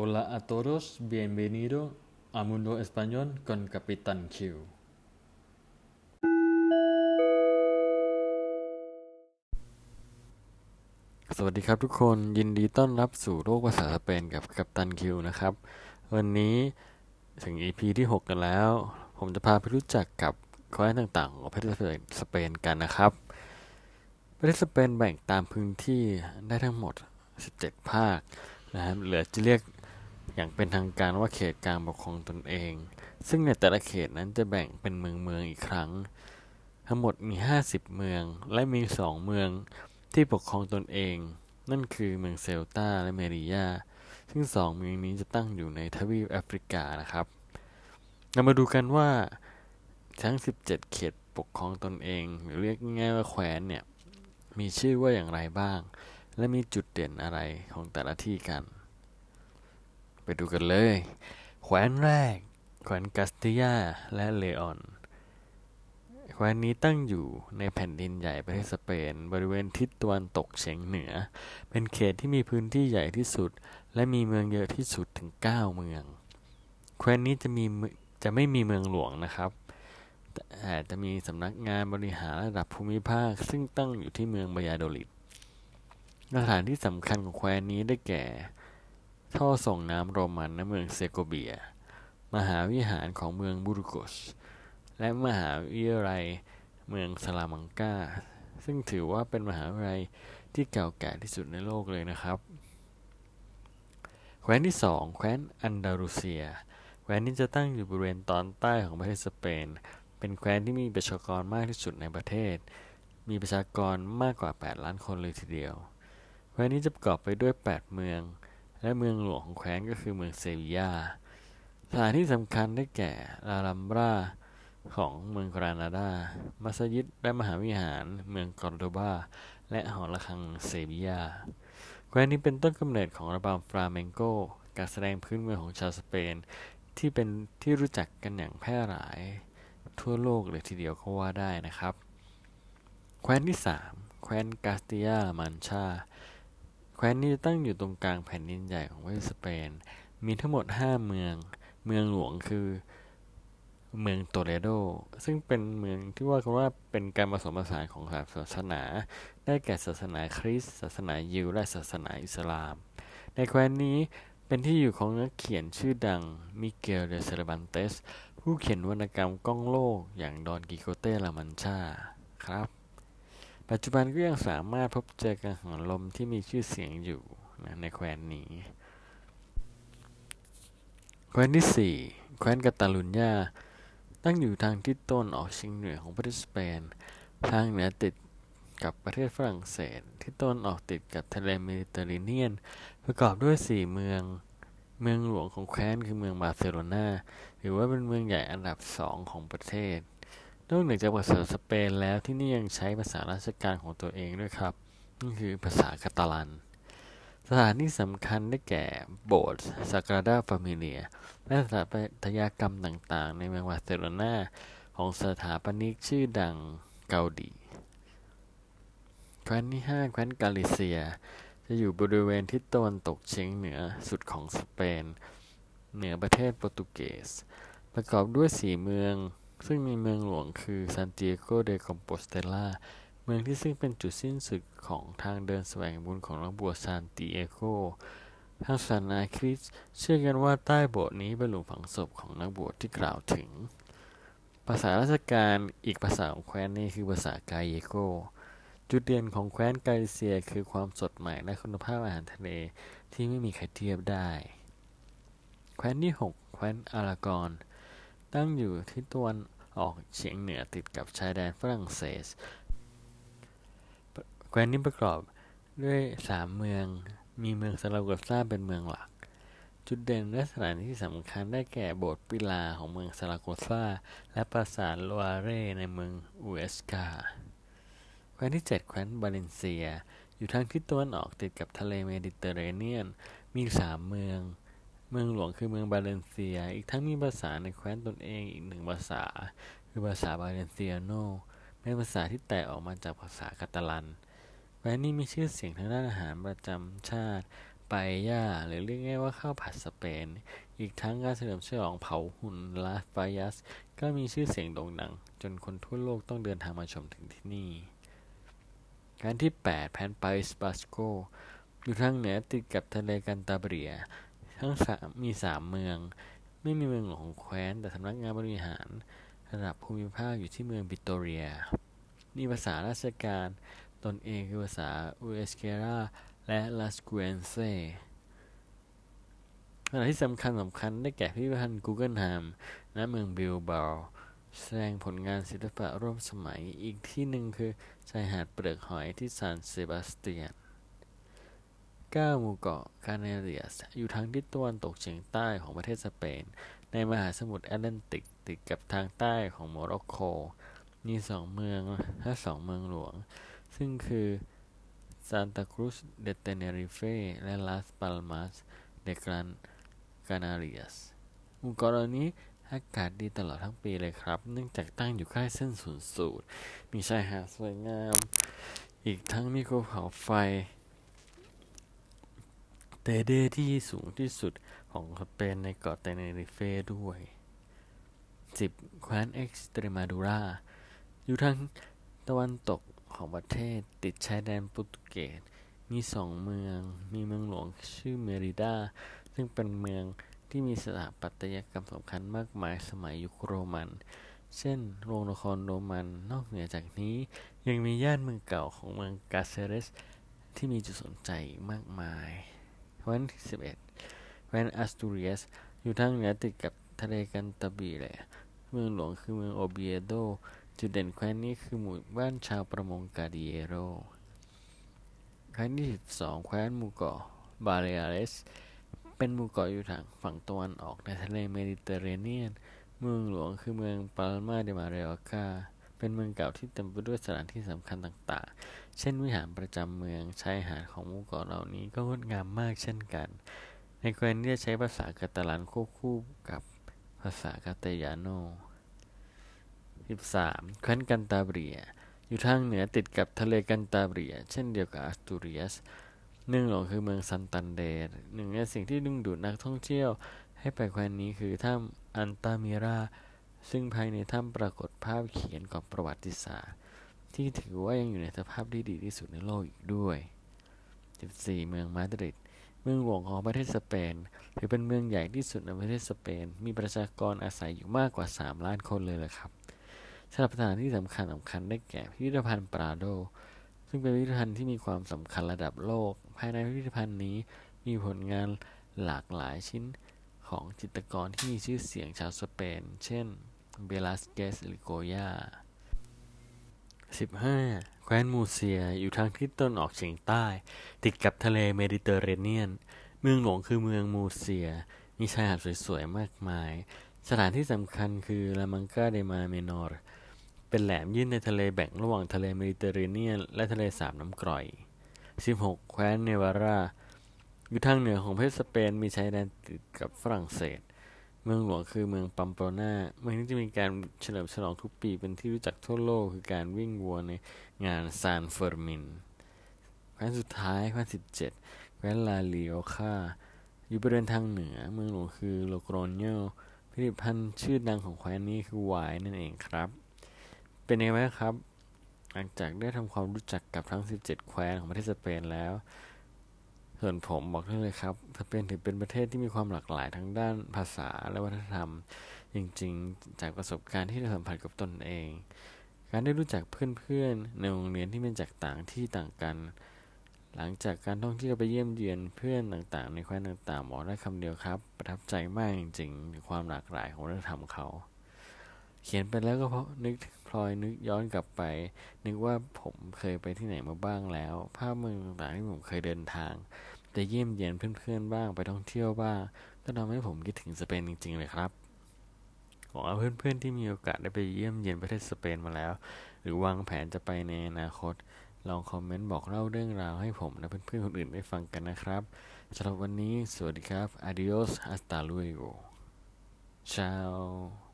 Hola a todos, bienvenido a Mundo Español con Capitán Q สวัสดีครับทุกคนยินดีต้อนรับสู่โลกภาษาสเปนกับกัปตันคิวนะครับ วันนี้ถึง EP ที่ 6 กันแล้ว ผมจะพาไปรู้จักกับแคว้นต่างๆ ของประเทศสเปนกันนะครับ ประเทศสเปนแบ่งตามพื้นที่ได้ทั้งหมด 17 ภาคนะครับเหลือจะเรียก อย่างเป็นทางการว่าเขตการปกครองตนเอง ซึ่งในแต่ละเขตนั้นจะแบ่งเป็นเมืองเมืองอีกครั้ง ทั้งหมดมี 50 เมืองและมี 2 เมืองที่ปกครองตนเอง นั่นคือเมืองเซลตาและเมริยา ซึ่งสองเมืองนี้จะตั้งอยู่ในทวีปแอฟริกานะครับเรามาดูกันว่าทั้ง 17 เขตปกครองตนเอง หรือเรียกง่ายว่าแคว้นเนี่ยมีชื่อว่าอย่างไรบ้าง และมีจุดเด่นอะไรของแต่ละที่กัน ไปดูกันเลยแคว้นแรกแคว้นกัสติยาและเลออนแคว้นนี้ตั้งอยู่ในแผ่นดินใหญ่ประเทศสเปน บริเวณทิศตะวันตกเฉียงเหนือ เป็นเขตที่มีพื้นที่ใหญ่ที่สุด และมีเมืองเยอะที่สุดถึง 9 เมืองแคว้นนี้จะมีจะไม่มีเมืองหลวงนะครับแต่จะมีสำนักงานบริหารระดับภูมิภาค ซึ่งตั้งอยู่ที่เมืองบายาโดลิดสถานที่สำคัญของแคว้นนี้ได้แก่ ท่อส่งน้ำโรมันณเมืองเซโกเบีย มหาวิหารของเมืองบูรุกสและมหาวิทยาลัยเมืองสลามังกา ซึ่งถือว่าเป็นมหาวิทยาลัยที่เก่าแก่ที่สุดในโลกเลยนะครับ แคว้นที่สองแคว้นอันดาลูเซีย แคว้นนี้จะตั้งอยู่บริเวณตอนใต้ของประเทศสเปน เป็นแคว้นที่มีประชากรมากที่สุดในประเทศ มีประชากรมากกว่า 8 ล้านคนเลยทีเดียว แคว้นนี้จะประกอบไปด้วย 8 เมือง และเมืองหลวงของแคว้นก็คือเมืองเซบียาสถานที่สำคัญได้แก่ลาลัมบราของเมืองกรานาดา มัสยิดและมหาวิหาร เมืองกอร์โดบา และหอระฆังเซบียา แคว้นนี้เป็นต้นกำเนิดของระบำฟลาเมงโก การแสดงพื้นเมืองของชาวสเปน ที่เป็นที่รู้จักกันอย่างแพร่หลาย ทั่วโลกเลยทีเดียวก็ว่าได้นะครับ แคว้นที่ 3 แคว้นกาสติยามันชา แคว้นนี้ตั้งอยู่ตรงกลางแผ่นดินใหญ่ของประเทศสเปน มีทั้งหมด 5 เมือง เมืองหลวงคือ เมืองโตเลโด ซึ่งเป็นเมืองที่ว่ากันว่าเป็นการผสมผสานของสามศาสนา ได้แก่ศาสนาคริสต์ ศาสนายิว และศาสนาอิสลาม ในแคว้นนี้เป็นที่อยู่ของนักเขียนชื่อดังมิเกล เดเซร์บันเตส ผู้เขียนวรรณกรรมก้องโลกอย่างดอนกิโฆเต้ลามันชาครับ ปัจจุบันก็ยังสามารถพบเจอกังหันลมที่มีชื่อเสียงอยู่นะในแคว้นนี้ แคว้นที่ 4 แคว้นกาตาลุญญา ตั้งอยู่ทางทิศตะวันออกเฉียงเหนือของประเทศสเปน ทางเหนือติดกับประเทศฝรั่งเศส ที่ตะวันออกติดกับทะเลเมดิเตอร์เรเนียน ประกอบด้วย 4 เมือง เมืองหลวงของแคว้นคือเมืองบาร์เซโลนาถือว่าเป็นเมืองใหญ่อันดับ2ของประเทศ นอกจากภาษาสเปนแล้วที่นี่ยังใช้ภาษาราชการของตัวเองด้วยครับนั่นคือภาษาคาตาลัน สถานที่สำคัญได้แก่โบสถ์ซากราดาฟามิเลีย และสถาปัตยกรรมต่างๆ ในเมืองบาร์เซโลนาของสถาปนิกชื่อดังเกาดีแคว้นที่ 5 แคว้นกาลิเซีย จะอยู่บริเวณทิศตะวันตกเฉียงเหนือสุดของสเปน เหนือประเทศโปรตุเกส ประกอบด้วย4เมือง ซึ่งมีเมืองหลวงคือซานติเอโกเดคอมโปสเตลา เมืองที่ซึ่งเป็นจุดสิ้นสุดของทางเดินแสวงบุญของนักบวชซานติเอโก ทางศาสนาคริสต์เชื่อกันว่าใต้โบสถ์นี้เป็นหลุมฝังศพของนักบวชที่กล่าวถึง ภาษาราชการอีกภาษาของแคว้นนี้คือภาษากาเยโก จุดเด่นของแคว้นกาลิเซียคือความสดใหม่และคุณภาพอาหารทะเลที่ไม่มีใครเทียบได้ แคว้นที่ 6 แคว้นอารากอนตั้งอยู่ที่ตะวัน ออกเฉียงเหนือติดกับชายแดนฝรั่งเศสแคว้นนี้ประกอบด้วย3เมือง มีเมืองซาราโกซาเป็นเมืองหลัก จุดเด่นและสถานที่สำคัญได้แก่โบสถ์ปิลาร์ของเมืองซาราโกซาและปราสาทโลอาเรในเมืองอูเอสกาแคว้นที่ 7 แคว้นบาเลนเซีย อยู่ทางทิศตะวันออกติดกับทะเลเมดิเตอร์เรเนียน มี3เมือง เมืองหลวงคือเมืองบาเลนเซีย อีกทั้งมีภาษาในแคว้นตนเองอีกหนึ่งภาษา คือภาษาบาเลนเซียโนเป็นภาษาที่แตกออกมาจากภาษาคาตาลันแคว้นนี้มีชื่อเสียงทางด้านอาหารประจำชาติปายาหรือเรียกง่ายว่าข้าวผัดสเปน อีกทั้งการเฉลิมฉลองเผาหุ่นลาสปายัส ก็มีชื่อเสียงโด่งดัง จนคนทั่วโลกต้องเดินทางมาชมถึงที่นี่การที่ 8 แผนไปสปาสโกอยู่ทางเหนือติดกับทะเลกันตาเบรีย ทั้งสามมีสามเมือง ไม่มีเมืองหลวงของแคว้น แต่สำนักงานบริหาร ระดับภูมิภาคอยู่ที่เมืองบิโตเรีย มีภาษาราชการ ตนเองคือภาษาเอวสเกราและบาสกูเอนเซ สถานที่สำคัญสำคัญได้แก่พิพิธภัณฑ์กูเกิลแฮมณเมืองบิลบาแสดงผลงานศิลปะร่วมสมัยอีกที่หนึ่งคือชายหาดเปลือกหอยที่ซานเซบาสเตียน 9 หมู่เกาะคานาเรียส อยู่ทางทิศตะวันตกเฉียงใต้ของประเทศสเปน ในมหาสมุทรแอตแลนติกติดกับทางใต้ของโมร็อกโก มีสองเมืองและสองเมืองหลวง ซึ่งคือซานตาครูสเดเตเนริเฟและลาสปาลมาสเดกรันกานาเรียสหมู่เกาะเหล่านี้อากาศดีตลอดทั้งปีเลยครับ เนื่องจากตั้งอยู่ใกล้เส้นศูนย์สูตร มีชายหาดสวยงาม อีกทั้งมีภูเขาไฟ เตเดที่สูงที่สุดของสเปนในเกาะเตเนริเฟด้วย 10. แคว้นเอ็กซ์ตรมาดูราอยู่ทางตะวันตกของประเทศติดชายแดนโปรตุเกส มีสองเมือง มีเมืองหลวงชื่อเมริดา ซึ่งเป็นเมืองที่มีสถาปัตยกรรมสำคัญมากมายสมัยยุคโรมัน เช่น โรงละครโรมัน นอกเหนือจากนี้ ยังมีย่านเมืองเก่าของเมืองกาเซเรส ที่มีจุดสนใจมากมาย แคว้นที่11แคว้นอัสตูเรียส อยู่ทางเหนือติดกับทะเลกันตาเบรีย เมืองหลวงคือเมืองโอเบียโด จุดเด่นแคว้นนี้คือหมู่บ้านชาวประมงกูดิเยโร แคว้นที่12แคว้นหมู่เกาะบาเลอาเรสเป็นหมู่เกาะอยู่ทางฝั่งตะวันออกในทะเลเมดิเตอร์เรเนียน เมืองหลวงคือเมืองปาลมาเดมาเรโอกา เป็นเมืองเก่าที่เต็มไปด้วยสถานที่สำคัญต่างๆ เช่นวิหารประจำเมืองชายหาดของหมู่เกาะเหล่านี้ก็งดงามมากเช่นกัน ในแคว้นนี้ใช้ภาษากาตาลันควบคู่กับภาษากาเตยาโน 13. แคว้นกันตาเบีย อยู่ทางเหนือติดกับทะเลกันตาเบีย เช่นเดียวกับอัสตูเรียสหนึ่งหลงคือเมืองซันตันเดรหนึ่งในสิ่งที่ดึงดูดนักท่องเที่ยวให้ไปแคว้นนี้คือถ้ำอันตามิรา ซึ่งภายในถ้ำปรากฏภาพเขียนของประวัติศาสตร์ ที่ถือว่ายังอยู่ในสภาพที่ดีที่สุดในโลกอีกด้วย 14. เมืองมาดริด เมืองหลวงของประเทศสเปน ถือเป็นเมืองใหญ่ที่สุดในประเทศสเปน มีประชากรอาศัยอยู่มากกว่า 3 ล้านคนเลยละครับสำหรับสถานที่สำคัญสำคัญได้แก่พิพิธภัณฑ์ปราโด ซึ่งเป็นพิพิธภัณฑ์ที่มีความสำคัญระดับโลก ภายในพิพิธภัณฑ์นี้มีผลงานหลากหลายชิ้นของจิตรกรที่มีชื่อเสียงชาวสเปน เช่น เบลาสเกซ และโกยา 15. แคว้นมูร์เซียอยู่ทางทิศตะวันออกเฉียงใต้ ติดกับทะเลเมดิเตอร์เรเนียน เมืองหลวงคือเมืองมูร์เซีย มีชายหาดสวยๆ มากมาย สถานที่สำคัญคือลามังกาเดลมาร์เมนอร์ เป็นแหลมยื่นในทะเลแบ่งระหว่างทะเลเมดิเตอร์เรเนียน และทะเลสาบน้ำกร่อย 16. แคว้นนาวาร์รา อยู่ทางเหนือของประเทศสเปน มีชายแดนติดกับฝรั่งเศส เมืองหลวงคือเมืองปัมโปลนาเมืองนี้จะมีการเฉลิมฉลองทุกปีเป็นที่รู้จักทั่วโลกคือการวิ่งวัวในงานซานเฟอร์มินแคว้นสุดท้ายแคว้น17แคว้นลาริโอฮาอยู่บริเวณทางเหนือ เมืองหลวงคือโลโกรโญผลิตภัณฑ์ชื่อดังของแคว้นนี้คือไวน์นั่นเองครับ เป็นยังไงครับ หลังจากได้ทำความรู้จักกับทั้ง 17 แคว้นของประเทศสเปนแล้ว ส่วนผมบอกได้เลยครับสเปนถือเป็นประเทศที่มีความหลากหลายทั้งด้านภาษาและวัฒนธรรม จริงๆ จากประสบการณ์ที่ได้สัมผัสกับตนเอง การได้รู้จักเพื่อนๆ ในโรงเรียนที่เป็นจากต่างที่ต่างกัน หลังจากการท่องเที่ยวไปเยี่ยมเยียนเพื่อนต่างๆ ในแคว้นต่างๆบอกได้คำเดียวครับ ประทับใจมากจริงๆความหลากหลายของวัฒนธรรมเขา เขียนไปแล้วก็เพราะนึกพลอยนึกย้อนกลับไป นึกว่าผมเคยไปที่ไหนมาบ้างแล้ว ภาพเมืองต่างๆที่ผมเคยเดินทางจะเยี่ยมเยียนเพื่อนๆบ้างไปท่องเที่ยวบ้างก็ทำให้ผมคิดถึงสเปนจริง ๆ เลยครับหวังว่าเพื่อนๆที่มีโอกาสได้ไปเยี่ยมเยียนประเทศสเปนมาแล้ว หรือวางแผนจะไปในอนาคต ลองคอมเมนต์บอกเล่าเรื่องราวให้ผมและเพื่อนๆคนอื่นได้ฟังกันนะครับสำหรับวันนี้สวัสดีครับ adios hasta luego ciao